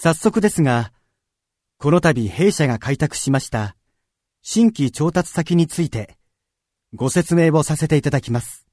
早速ですが、この度弊社が開拓しました新規調達先についてご説明をさせていただきます。